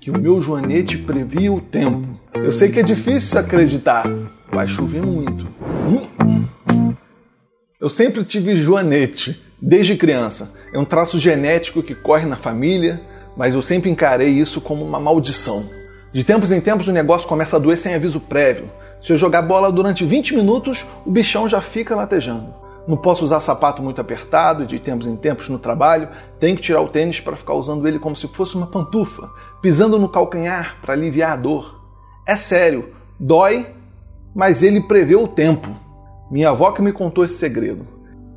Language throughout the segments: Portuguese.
que o meu joanete previa o tempo. Eu sei que é difícil acreditar, vai chover muito. Eu sempre tive joanete, desde criança. É um traço genético que corre na família, mas eu sempre encarei isso como uma maldição. De tempos em tempos o negócio começa a doer sem aviso prévio. Se eu jogar bola durante 20 minutos, o bichão já fica latejando. Não posso usar sapato muito apertado de tempos em tempos no trabalho tenho que tirar o tênis para ficar usando ele como se fosse uma pantufa, pisando no calcanhar para aliviar a dor. É sério, dói, mas ele prevê o tempo. Minha avó que me contou esse segredo.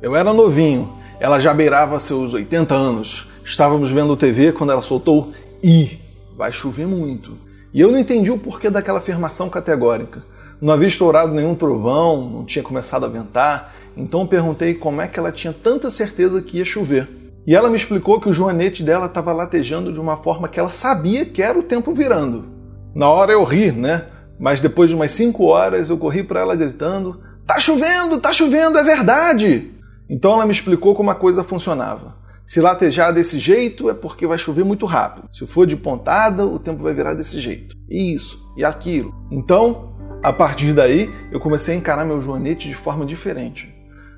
Eu era novinho, ela já beirava seus 80 anos. Estávamos vendo TV quando ela soltou e vai chover muito. E eu não entendi o porquê daquela afirmação categórica. Não havia estourado nenhum trovão, não tinha começado a ventar, então perguntei como é que ela tinha tanta certeza que ia chover. E ela me explicou que o joanete dela estava latejando de uma forma que ela sabia que era o tempo virando. Na hora eu ri, né? Mas depois de umas 5 horas eu corri para ela gritando: Tá chovendo, tá chovendo, é verdade! Então ela me explicou como a coisa funcionava. Se latejar desse jeito é porque vai chover muito rápido. Se for de pontada, o tempo vai virar desse jeito. Isso e aquilo. Então, a partir daí, eu comecei a encarar meu joanete de forma diferente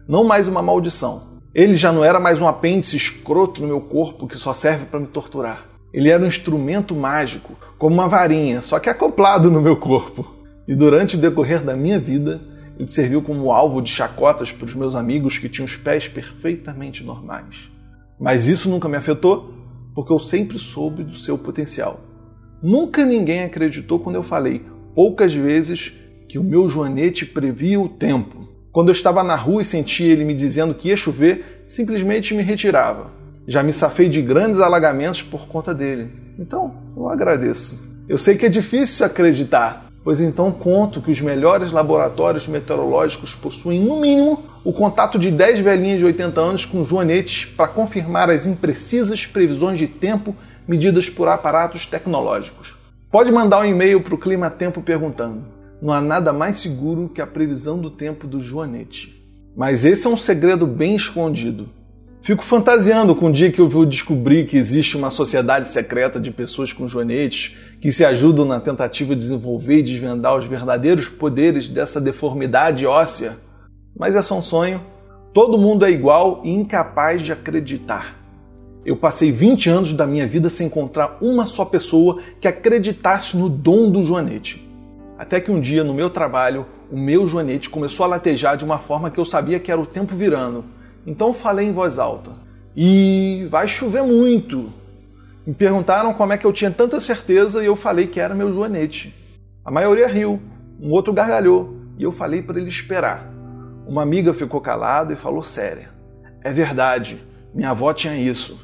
não mais uma maldição. Ele já não era mais um apêndice escroto no meu corpo que só serve para me torturar. Ele era um instrumento mágico, como uma varinha, só que acoplado no meu corpo. E durante o decorrer da minha vida, ele serviu como alvo de chacotas para os meus amigos que tinham os pés perfeitamente normais. Mas isso nunca me afetou, porque eu sempre soube do seu potencial. Nunca ninguém acreditou quando eu falei, poucas vezes, que o meu joanete previa o tempo. Quando eu estava na rua e sentia ele me dizendo que ia chover, simplesmente me retirava. Já me safei de grandes alagamentos por conta dele. Então, eu agradeço. Eu sei que é difícil acreditar, pois então conto que os melhores laboratórios meteorológicos possuem, no mínimo, o contato de 10 velhinhas de 80 anos com joanetes para confirmar as imprecisas previsões de tempo medidas por aparatos tecnológicos. Pode mandar um e-mail para o Clima Tempo perguntando: não há nada mais seguro que a previsão do tempo do Joanete. Mas esse é um segredo bem escondido. Fico fantasiando com o dia que eu vou descobrir que existe uma sociedade secreta de pessoas com joanetes que se ajudam na tentativa de desenvolver e desvendar os verdadeiros poderes dessa deformidade óssea. Mas é só um sonho. Todo mundo é igual e incapaz de acreditar. Eu passei 20 anos da minha vida sem encontrar uma só pessoa que acreditasse no dom do joanete. Até que um dia, no meu trabalho, o meu joanete começou a latejar de uma forma que eu sabia que era o tempo virando. Então falei em voz alta. E vai chover muito. Me perguntaram como é que eu tinha tanta certeza e eu falei que era meu joanete. A maioria riu, um outro gargalhou e eu falei para ele esperar. Uma amiga ficou calada e falou séria: É verdade, minha avó tinha isso.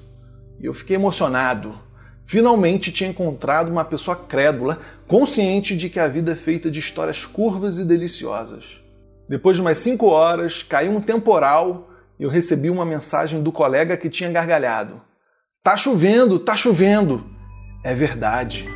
E eu fiquei emocionado. Finalmente tinha encontrado uma pessoa crédula, consciente de que a vida é feita de histórias curvas e deliciosas. Depois de umas cinco horas, caiu um temporal e eu recebi uma mensagem do colega que tinha gargalhado. Tá chovendo, tá chovendo. É verdade.